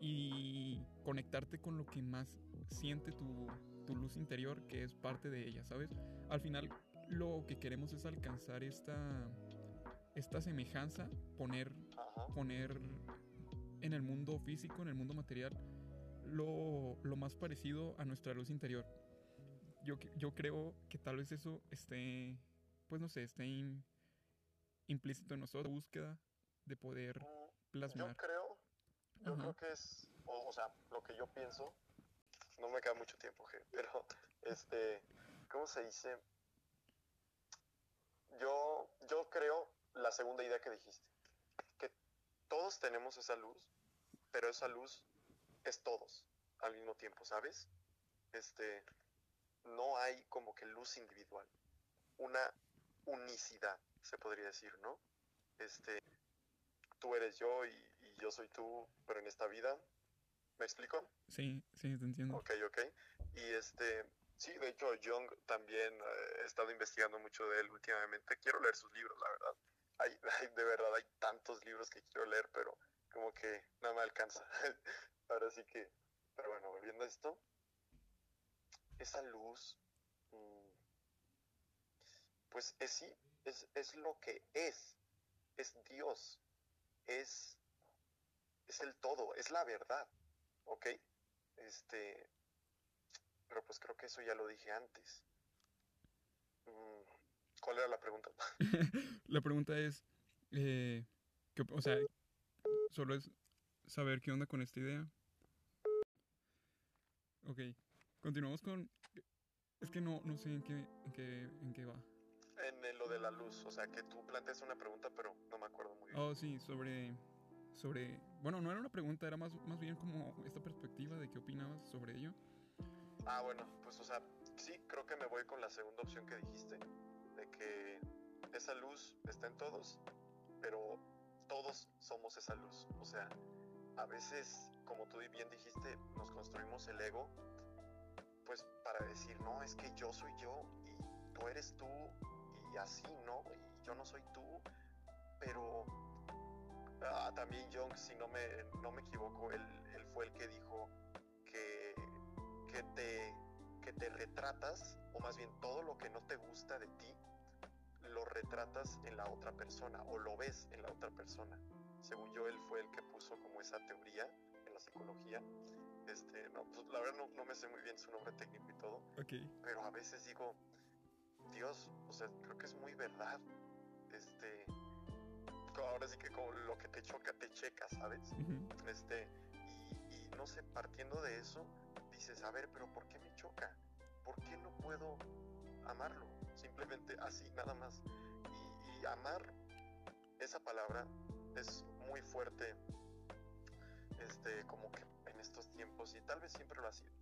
y conectarte con lo que más siente tu, tu luz interior, que es parte de ella, ¿sabes? Al final lo que queremos es alcanzar esta, esta semejanza, poner, Ajá. poner en el mundo físico, en el mundo material, lo, lo más parecido a nuestra luz interior. Yo, yo creo que tal vez eso esté, pues no sé, esté im- implícito en nosotros, búsqueda de poder Mm, Yo plasmar. creo, yo Ajá. creo que es, o, o sea, lo que yo pienso, no me queda mucho tiempo, pero, este, ¿cómo se dice? Yo, yo creo la segunda idea que dijiste, que todos tenemos esa luz, pero esa luz es todos al mismo tiempo, ¿sabes? Este, no hay como que luz individual, una unicidad, se podría decir, ¿no? Este, tú eres yo y, y yo soy tú, pero en esta vida. ¿Me explico? Sí, sí, te entiendo. Ok, ok. Y este, sí, de hecho, Jung también eh, he estado investigando mucho de él últimamente. Quiero leer sus libros, la verdad. Hay, hay- de verdad, hay tantos libros que quiero leer, pero como que no me alcanza. Ahora sí que, pero bueno, volviendo a esto, esa luz, mm, pues es sí, es, es lo que es, es Dios, es, es el todo, es la verdad, ¿ok? Este, pero pues creo que eso ya lo dije antes. Mm, ¿Cuál era la pregunta? La pregunta es, eh, ¿qué op- o sea, solo es saber qué onda con esta idea. Ok, continuamos con... Es que no, no sé en qué, en qué, en qué va. En lo de la luz, o sea, que tú planteas una pregunta, pero no me acuerdo muy bien. Oh, sí, sobre, sobre... Bueno, no era una pregunta, era más, más bien como esta perspectiva de qué opinabas sobre ello. Ah, bueno, pues o sea, sí, creo que me voy con la segunda opción que dijiste, de que esa luz está en todos, pero todos somos esa luz. O sea, a veces, como tú bien dijiste, nos construimos el ego, pues para decir, no, es que yo soy yo y tú eres tú y así, ¿no? Y yo no soy tú, pero ah, también Jung, si no me, no me equivoco, él, él fue el que dijo que, que, te, que te retratas, o más bien todo lo que no te gusta de ti, lo retratas en la otra persona o lo ves en la otra persona. Según yo, él fue el que puso como esa teoría en la psicología. Este, no, pues la verdad no, me sé muy bien su nombre técnico y todo. Pero a veces digo, Dios, o sea, creo que es muy verdad. Este, ahora sí que como lo que te choca, te checa, ¿sabes? Este, y, y no sé, partiendo de eso, dices, a ver, pero ¿por qué me choca? ¿Por qué no puedo amarlo? simplemente así, nada más. Y, amar, esa palabra es muy fuerte, y tal vez siempre lo ha sido,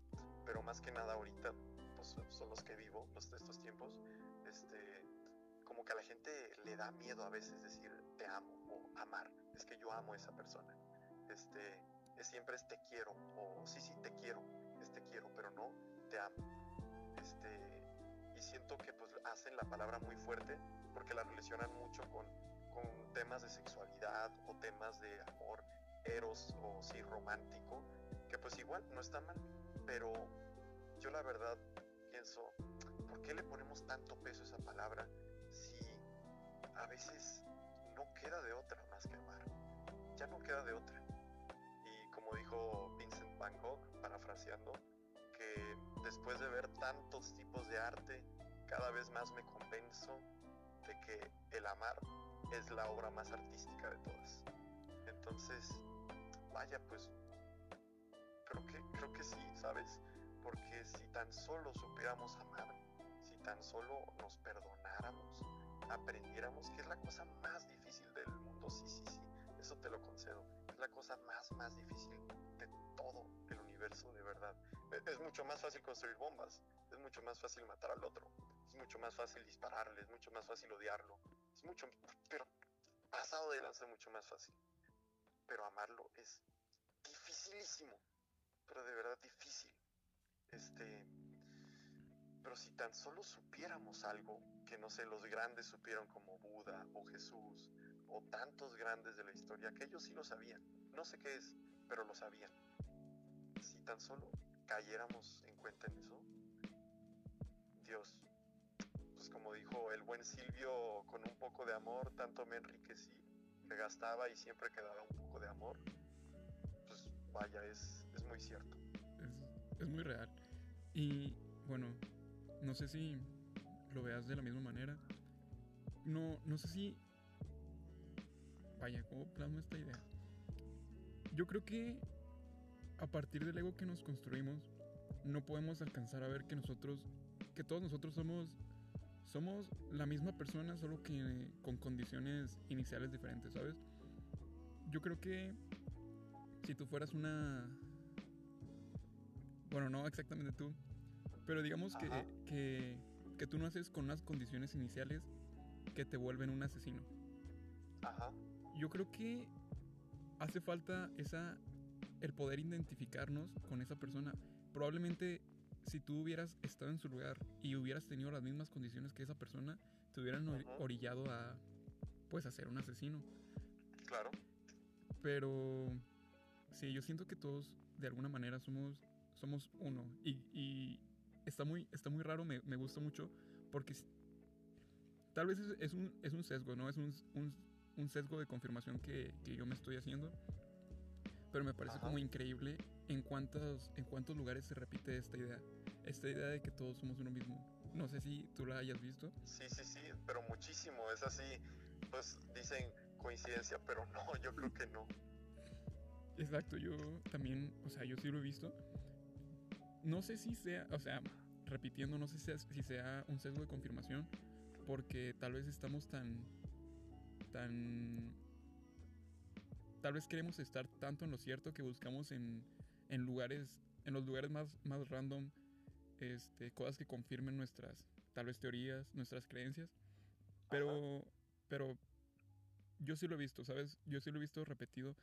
pero más que nada ahorita, pues son los que vivo, los de estos tiempos, este, como que a la gente le da miedo a veces decir te amo o amar, es que yo amo a esa persona, este, es siempre es te quiero, o sí, sí, te quiero, es te quiero, pero no te amo, este, y siento que pues hacen la palabra muy fuerte porque la relacionan mucho con, con temas de sexualidad o temas de amor eros o sí romántico, que pues igual no está mal, pero yo la verdad pienso, ¿por qué le ponemos tanto peso a esa palabra si a veces no queda de otra más que amar? Ya no queda de otra. Y como dijo Vincent Van Gogh, parafraseando, que después de ver tantos tipos de arte, cada vez más me convenzo de que el amar es la obra más artística de todas. Entonces, vaya, pues creo que creo que sí, ¿sabes? Porque si tan solo supiéramos amar, si tan solo nos perdonáramos, aprendiéramos que es la cosa más difícil del mundo, sí, sí, sí, eso te lo concedo, es la cosa más más difícil de todo el universo de verdad. Es mucho más fácil construir bombas, es mucho más fácil matar al otro, es mucho más fácil dispararle, es mucho más fácil odiarlo, es mucho, pero pasado de lanza mucho más fácil. Pero amarlo es dificilísimo, pero de verdad difícil. Este, pero si tan solo supiéramos algo que no sé, los grandes supieron como Buda o Jesús o tantos grandes de la historia, que ellos sí lo sabían. No sé qué es, pero lo sabían. Si tan solo cayéramos en cuenta en eso, Dios, pues como dijo el buen Silvio, con un poco de amor, tanto me enriquecí, me gastaba y siempre quedaba un poco de amor, pues vaya, es, es muy cierto. Es, es muy real. Y bueno, no sé si lo veas de la misma manera. No, no sé si... Vaya, ¿cómo plasmo esta idea? Yo creo que a partir del ego que nos construimos, no podemos alcanzar a ver que nosotros, que todos nosotros somos, somos la misma persona, solo que con condiciones iniciales diferentes, ¿sabes? Yo creo que si tú fueras una... Bueno, no exactamente tú, pero digamos que, que, que, tú naces con unas condiciones iniciales que te vuelven un asesino. Ajá. Yo creo que hace falta esa el poder identificarnos con esa persona. Probablemente si tú hubieras estado en su lugar y hubieras tenido las mismas condiciones que esa persona, te hubieran orillado a pues a ser un asesino. Claro. Pero sí, yo siento que todos de alguna manera somos somos uno y, está muy está muy raro, me, gusta mucho porque tal vez es, un, es un sesgo, ¿no? Es un, un, sesgo de confirmación que, que yo me estoy haciendo pero me parece como increíble en cuántos, en cuántos lugares se repite esta idea. Esta idea de que todos somos uno mismo. No sé si tú la hayas visto. Sí, sí, sí, pero muchísimo. Es así, pues dicen coincidencia, pero no, yo creo que no. Exacto, yo también, o sea, yo sí lo he visto. No sé si sea, o sea, repitiendo, no sé si sea, si sea un sesgo de confirmación, porque tal vez estamos tan, tan tal vez queremos estar tanto en lo cierto que buscamos en, en lugares, en los lugares más, más random, este, cosas que confirmen nuestras, tal vez teorías, nuestras creencias. Pero, pero yo sí lo he visto, ¿sabes? Yo sí lo he visto repetido.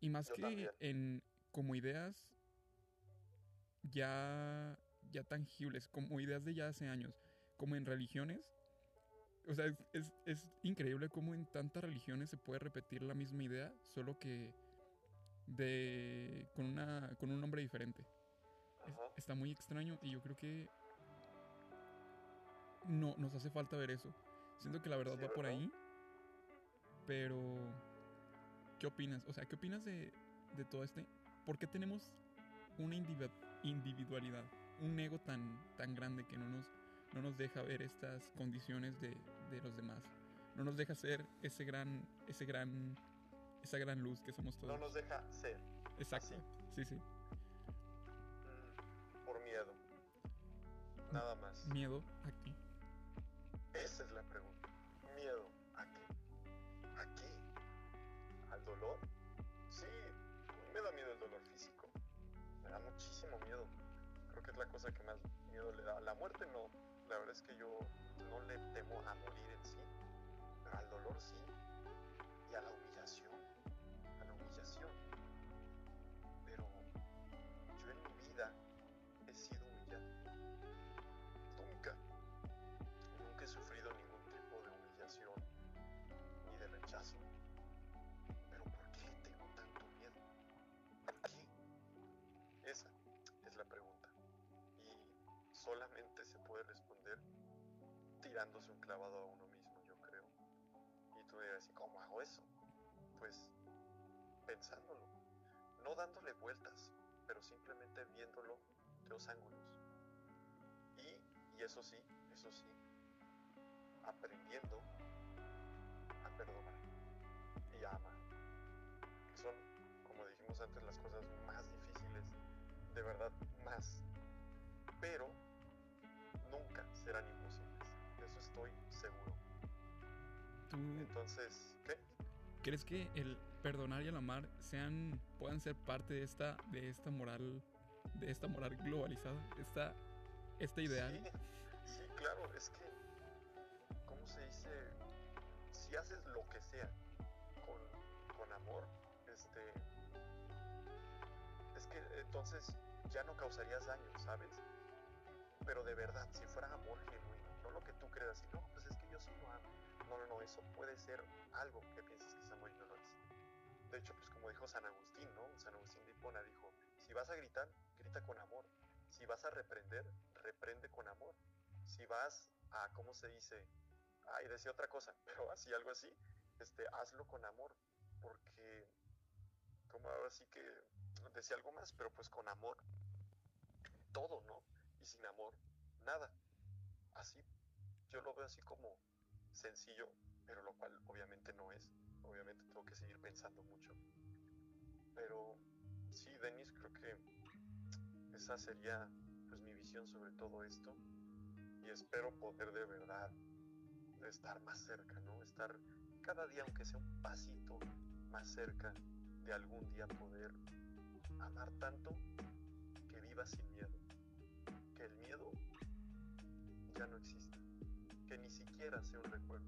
Y más que en como ideas ya, ya tangibles, como ideas de ya hace años, como en religiones. O sea, es, es, increíble cómo en tantas religiones se puede repetir la misma idea, solo que de con una con un nombre diferente. está muy extraño y yo creo que no nos hace falta ver eso. Siento que la verdad va por ahí. Pero ¿qué opinas? O sea, ¿qué opinas de, de todo este? ¿Por qué tenemos una individualidad, un ego tan tan grande que no nos no nos deja ver estas condiciones de, de los demás? No nos deja ser ese gran ese gran esa gran luz que somos todos. No nos deja ser. Exacto. Sí, sí. Mm, por miedo. Nada más. ¿Miedo a qué? Esa es la pregunta. ¿Miedo a qué? ¿A qué? ¿Al dolor? Es la cosa que más miedo le da. La muerte no. La verdad es que yo no le temo a morir en sí. Pero al dolor sí. Y a la solamente se puede responder tirándose un clavado a uno mismo, yo creo. Y tú dirás, ¿cómo hago eso? Pues pensándolo, no dándole vueltas, pero simplemente viéndolo de dos ángulos. Y, y eso sí, eso sí, aprendiendo a perdonar y a amar, que son, como dijimos antes, las cosas más difíciles, de verdad más, pero Entonces, ¿qué? ¿Crees que el perdonar y el amar sean puedan ser parte de esta de esta moral de esta moral globalizada, esta este ideal? Sí, sí, claro, es que ¿cómo se dice? Si haces lo que sea con, con amor, este es que entonces ya no causarías daño, ¿sabes? Pero de verdad, si fuera amor genuino, no lo que tú creas, sino pues es que yo sí lo amo no, no, eso puede ser algo que piensas que Samuel no lo es. De hecho, pues como dijo San Agustín, ¿no? San Agustín de Hipona dijo, si vas a gritar, grita con amor. Si vas a reprender, reprende con amor. Si vas a, ¿cómo se dice? Ay, decía otra cosa, pero así, algo así, este, hazlo con amor. Porque, como ahora sí que decía algo más, pero pues con amor, todo, ¿no? Y sin amor, nada. Así, yo lo veo así como sencillo, pero lo cual obviamente no es. Obviamente tengo que seguir pensando mucho. Pero sí, Denis, creo que esa sería pues mi visión sobre todo esto. Y espero poder de verdad estar más cerca, ¿no? Estar cada día, aunque sea un pasito más cerca de algún día poder amar tanto que viva sin miedo. Que el miedo ya no exista que ni siquiera sea un recuerdo,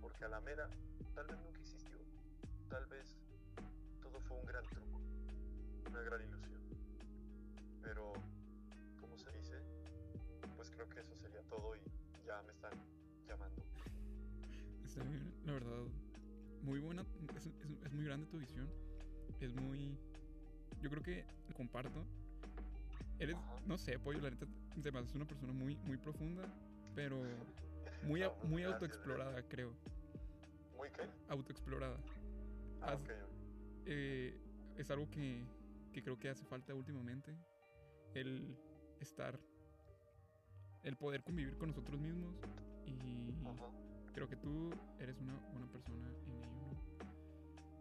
porque a la mera tal vez nunca existió, tal vez todo fue un gran truco, una gran ilusión. Pero, como se dice, pues creo que eso sería todo y ya me están llamando. Está bien, la verdad, muy buena, es, es muy grande tu visión, es muy... Yo creo que comparto. Eres, no sé, Pollo, la neta, te es una persona muy, muy profunda, pero muy, muy autoexplorada, creo. ¿Muy qué? Autoexplorada. Ah, eh, es algo que, que creo que hace falta últimamente. El estar. El poder convivir con nosotros mismos. Y creo que tú eres una buena persona en ello, ¿no?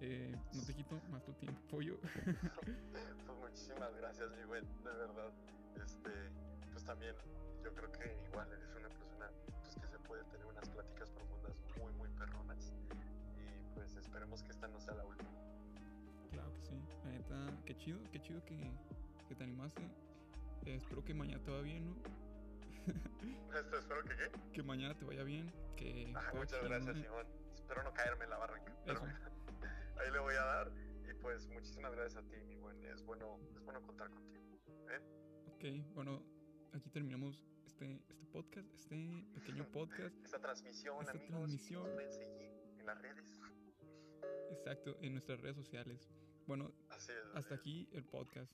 Eh, no te quito más tu tiempo, pollo. pues muchísimas gracias, mi güey, de verdad. Este, pues también yo creo que igual eres una persona pues, que se puede tener unas pláticas profundas muy, muy perronas. Y pues esperemos que esta no sea la última. Claro que sí, la neta, qué chido, qué chido que, que te animaste. Eh, espero que mañana te vaya bien, ¿no? Esto, espero que qué? Que mañana te vaya bien. Que ah, muchas gracias, Simón. Espero no caerme en la barranca. Pero ahí le voy a dar. Y pues muchísimas gracias a ti, mi buen. Es bueno, es bueno contar contigo. ¿eh? Ok, bueno, aquí terminamos este, este podcast, este pequeño podcast. Esta transmisión, esta amigos. Transmisión. pueden seguir en las redes. Exacto, en nuestras redes sociales. Bueno, hasta aquí el podcast.